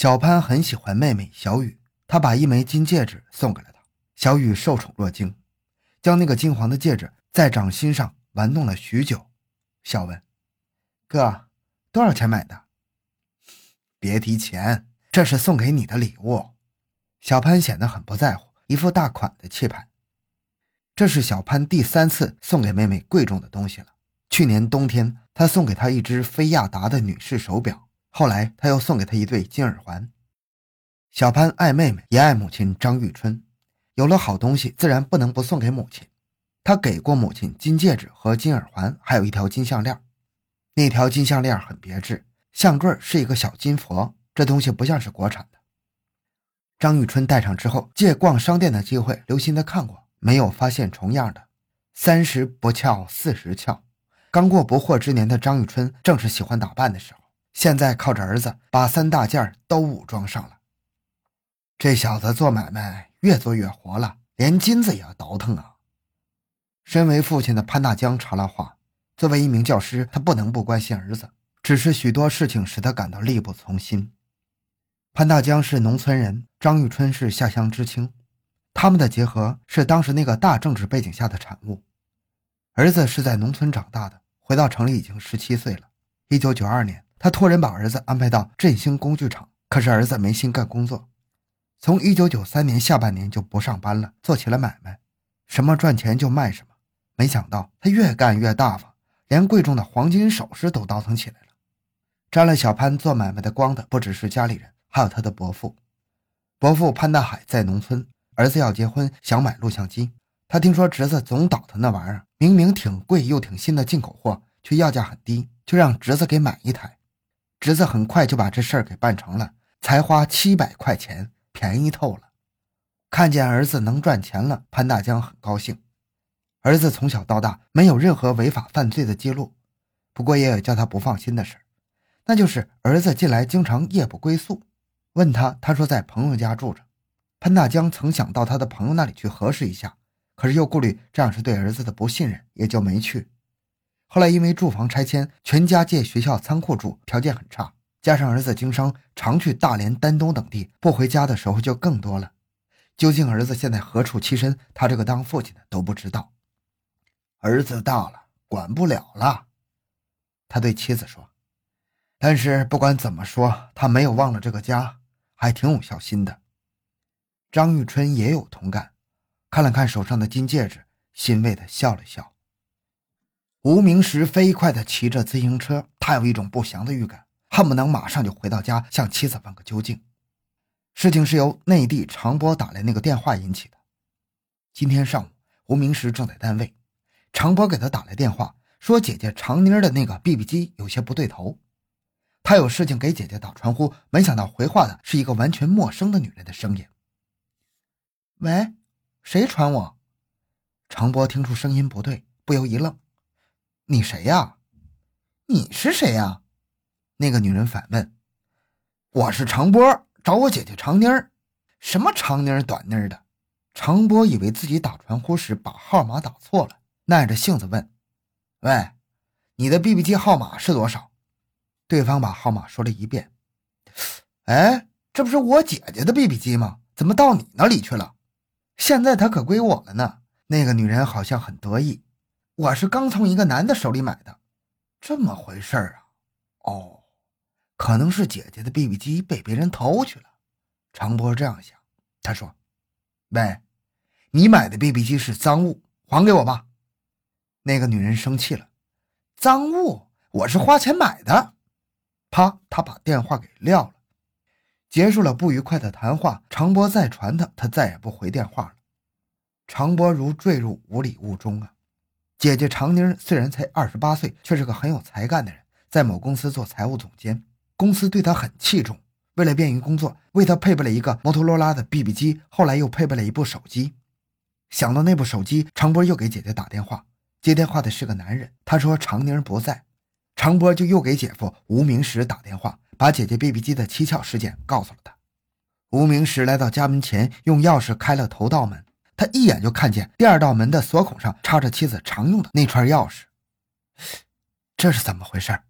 小潘很喜欢妹妹小雨，他把一枚金戒指送给了她。小雨受宠若惊，将那个金黄的戒指在掌心上玩弄了许久，笑问：“哥，多少钱买的？”“别提钱，这是送给你的礼物。”小潘显得很不在乎，一副大款的气派。这是小潘第三次送给妹妹贵重的东西了。去年冬天，他送给她一只菲亚达的女士手表。后来，他又送给她一对金耳环。小潘爱妹妹，也爱母亲张玉春。有了好东西，自然不能不送给母亲。他给过母亲金戒指和金耳环，还有一条金项链。那条金项链很别致，项坠是一个小金佛。这东西不像是国产的。张玉春戴上之后，借逛商店的机会，留心的看过，没有发现重样的。三十不俏，四十俏。刚过不惑之年的张玉春，正是喜欢打扮的时候。现在靠着儿子把三大件都武装上了，这小子做买卖越做越活了，连金子也要倒腾啊！身为父亲的潘大江插了话：“作为一名教师，他不能不关心儿子，只是许多事情使他感到力不从心。”潘大江是农村人，张玉春是下乡知青，他们的结合是当时那个大政治背景下的产物。儿子是在农村长大的，回到城里已经十七岁了。一九九二年。他托人把儿子安排到振兴工具厂，可是儿子没心干工作，从一九九三年下半年就不上班了，做起了买卖，什么赚钱就卖什么。没想到他越干越大方，连贵重的黄金首饰都倒腾起来了。沾了小潘做买卖的光的不只是家里人，还有他的伯父。伯父潘大海在农村，儿子要结婚，想买录像机。他听说侄子总倒腾那玩意儿，明明挺贵又挺新的进口货，却要价很低，就让侄子给买一台。侄子很快就把这事儿给办成了，才花七百块钱，便宜透了。看见儿子能赚钱了，潘大江很高兴。儿子从小到大没有任何违法犯罪的记录，不过也有叫他不放心的事那就是儿子近来经常夜不归宿。问他，他说在朋友家住着。潘大江曾想到他的朋友那里去核实一下，可是又顾虑这样是对儿子的不信任，也就没去。后来因为住房拆迁，全家借学校仓库住，条件很差。加上儿子经商，常去大连、丹东等地，不回家的时候就更多了。究竟儿子现在何处栖身，他这个当父亲的都不知道。儿子大了，管不了了，他对妻子说。但是不管怎么说，他没有忘了这个家，还挺有孝心的。张玉春也有同感，看了看手上的金戒指，欣慰的笑了笑。吴明石飞快地骑着自行车，他有一种不祥的预感，恨不能马上就回到家向妻子问个究竟。事情是由内地长波打来那个电话引起的。今天上午，吴明石正在单位，长波给他打来电话，说姐姐长妮的那个 BB 机有些不对头，他有事情给姐姐打传呼，没想到回话的是一个完全陌生的女人的声音。喂，谁传我？长波听出声音不对，不由一愣。你谁呀？你是谁呀？那个女人反问。我是长波，找我姐姐长妮儿。什么长妮儿短妮儿的？长波以为自己打传呼时把号码打错了，耐着性子问：“喂，你的 BB 机号码是多少？”对方把号码说了一遍。哎，这不是我姐姐的 BB 机吗？怎么到你那里去了？现在它可归我了呢。那个女人好像很得意。我是刚从一个男的手里买的，这么回事啊？哦，可能是姐姐的 BB 机被别人偷去了。长波这样想，他说：“喂，你买的 BB 机是赃物，还给我吧。”那个女人生气了：“赃物？我是花钱买的。”啪，他把电话给撂了。结束了不愉快的谈话，长波再传他，他再也不回电话了。长波如坠入无里雾中啊。姐姐常妮虽然才二十八岁，却是个很有才干的人，在某公司做财务总监，公司对她很器重。为了便于工作，为她配备了一个摩托罗拉的 BB 机，后来又配备了一部手机。想到那部手机，长波又给姐姐打电话。接电话的是个男人，他说长妮不在，长波就又给姐夫吴明石打电话，把姐姐 BB 机的蹊跷事件告诉了他。吴明石来到家门前，用钥匙开了头道门。他一眼就看见第二道门的锁孔上插着妻子常用的那串钥匙，这是怎么回事？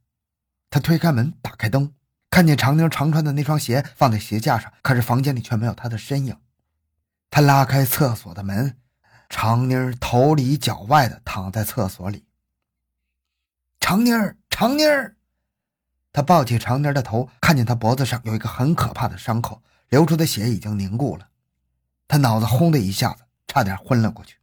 他推开门，打开灯，看见长宁常穿的那双鞋放在鞋架上，可是房间里却没有她的身影。他拉开厕所的门，长妮头里脚外的躺在厕所里。长妮儿，长妮，他抱起长妮的头，看见她脖子上有一个很可怕的伤口，流出的血已经凝固了。他脑子轰的一下子，差点昏了过去。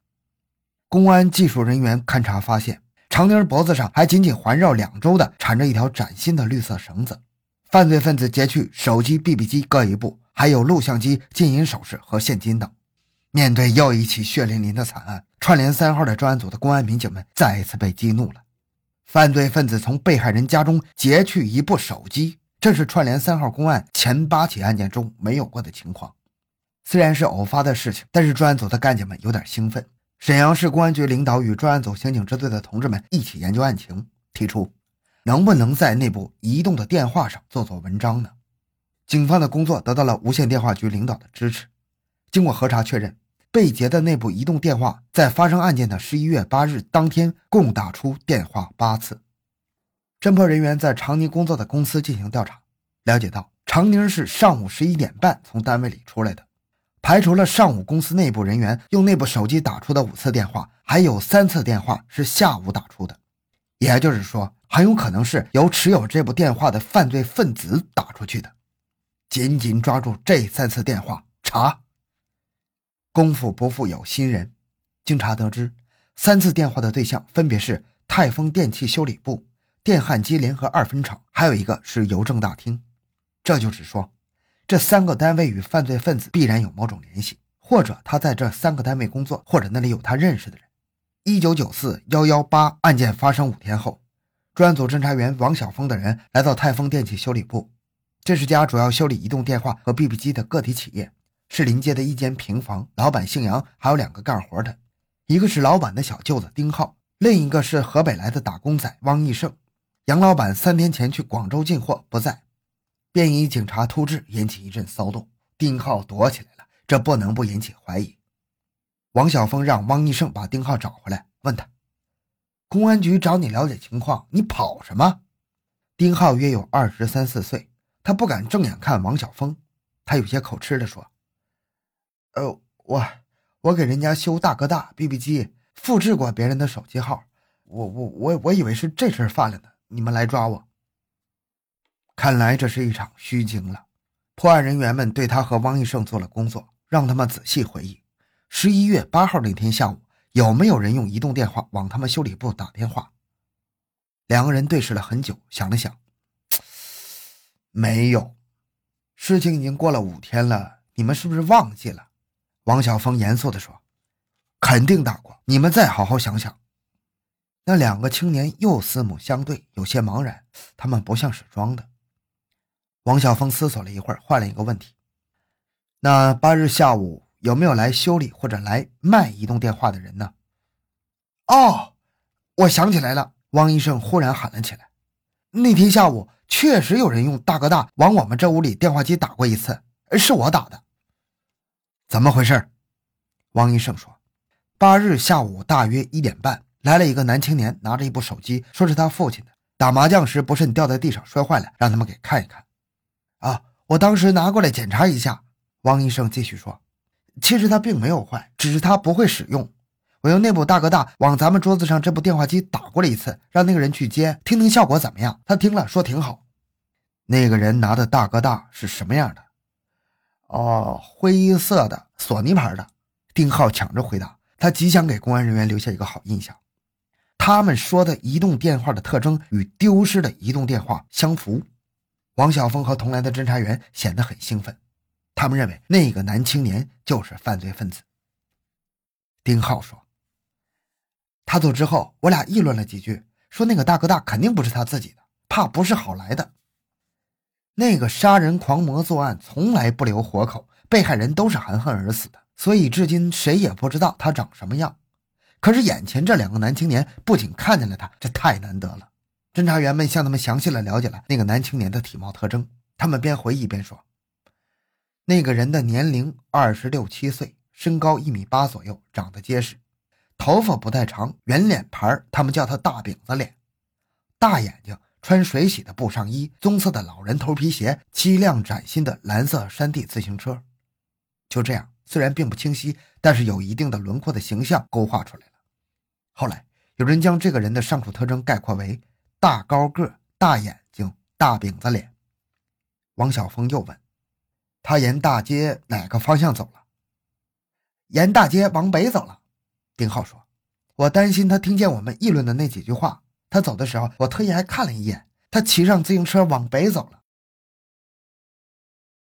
公安技术人员勘查发现，长妮脖子上还紧紧环绕两周的缠着一条崭新的绿色绳子。犯罪分子劫去手机、BB 机各一部，还有录像机、金银首饰和现金等。面对又一起血淋淋的惨案，串联三号的专案组的公安民警们再一次被激怒了。犯罪分子从被害人家中劫去一部手机，这是串联三号公案前八起案件中没有过的情况。虽然是偶发的事情，但是专案组的干警们有点兴奋。沈阳市公安局领导与专案组刑警支队的同志们一起研究案情，提出。能不能在那部移动的电话上做做文章呢？警方的工作得到了无线电话局领导的支持。经过核查确认，被劫的那部移动电话在发生案件的十一月八日当天共打出电话八次。侦破人员在长宁工作的公司进行调查，了解到长宁是上午十一点半从单位里出来的，排除了上午公司内部人员用那部手机打出的五次电话，还有三次电话是下午打出的，也就是说。很有可能是由持有这部电话的犯罪分子打出去的。紧紧抓住这三次电话查。功夫不负有心人，经查得知，三次电话的对象分别是泰丰电器修理部、电焊机联合二分厂，还有一个是邮政大厅。这就是说，这三个单位与犯罪分子必然有某种联系，或者他在这三个单位工作，或者那里有他认识的人。一九九四幺幺八案件发生五天后。专案组侦查员王晓峰等人来到泰丰电器修理部，这是家主要修理移动电话和 BB 机的个体企业，是临街的一间平房。老板姓杨，还有两个干活的，一个是老板的小舅子丁浩，另一个是河北来的打工仔汪义胜。杨老板三天前去广州进货不在，便衣警察突至，引起一阵骚动。丁浩躲起来了，这不能不引起怀疑。王晓峰让汪义胜把丁浩找回来，问他。公安局找你了解情况，你跑什么？丁浩约有二十三四岁，他不敢正眼看王晓峰，他有些口吃的说：“呃，我我给人家修大哥大 BB 机，复制过别人的手机号，我我我我以为是这事犯了呢，你们来抓我。看来这是一场虚惊了。破案人员们对他和汪义胜做了工作，让他们仔细回忆十一月八号那天下午。”有没有人用移动电话往他们修理部打电话？两个人对视了很久，想了想，没有。事情已经过了五天了，你们是不是忘记了？王晓峰严肃地说：“肯定打过，你们再好好想想。”那两个青年又四目相对，有些茫然，他们不像是装的。王晓峰思索了一会儿，换了一个问题：“那八日下午？”有没有来修理或者来卖移动电话的人呢？哦，我想起来了，汪医生忽然喊了起来：“那天下午确实有人用大哥大往我们这屋里电话机打过一次，是我打的。怎么回事？”汪医生说：“八日下午大约一点半，来了一个男青年，拿着一部手机，说是他父亲的，打麻将时不慎掉在地上摔坏了，让他们给看一看。”啊，我当时拿过来检查一下。汪医生继续说。其实它并没有坏，只是它不会使用。我用内部大哥大往咱们桌子上这部电话机打过了一次，让那个人去接，听听效果怎么样。他听了说挺好。那个人拿的大哥大是什么样的？哦，灰色的，索尼牌的。丁浩抢着回答，他极想给公安人员留下一个好印象。他们说的移动电话的特征与丢失的移动电话相符。王晓峰和同来的侦查员显得很兴奋。他们认为那个男青年就是犯罪分子。丁浩说：“他走之后，我俩议论了几句，说那个大哥大肯定不是他自己的，怕不是好来的。那个杀人狂魔作案从来不留活口，被害人都是含恨而死的，所以至今谁也不知道他长什么样。可是眼前这两个男青年不仅看见了他，这太难得了。侦查员们向他们详细的了解了那个男青年的体貌特征，他们边回忆边说。”那个人的年龄二十六七岁，身高一米八左右，长得结实，头发不太长，圆脸盘他们叫他大饼子脸，大眼睛，穿水洗的布上衣，棕色的老人头皮鞋，七辆崭新的蓝色山地自行车。就这样，虽然并不清晰，但是有一定的轮廓的形象勾画出来了。后来有人将这个人的上述特征概括为大高个、大眼睛、大饼子脸。王晓峰又问：“他沿大街哪个方向走了？”沿大街往北走了。丁浩说：“我担心他听见我们议论的那几句话。他走的时候，我特意还看了一眼，他骑上自行车往北走了。”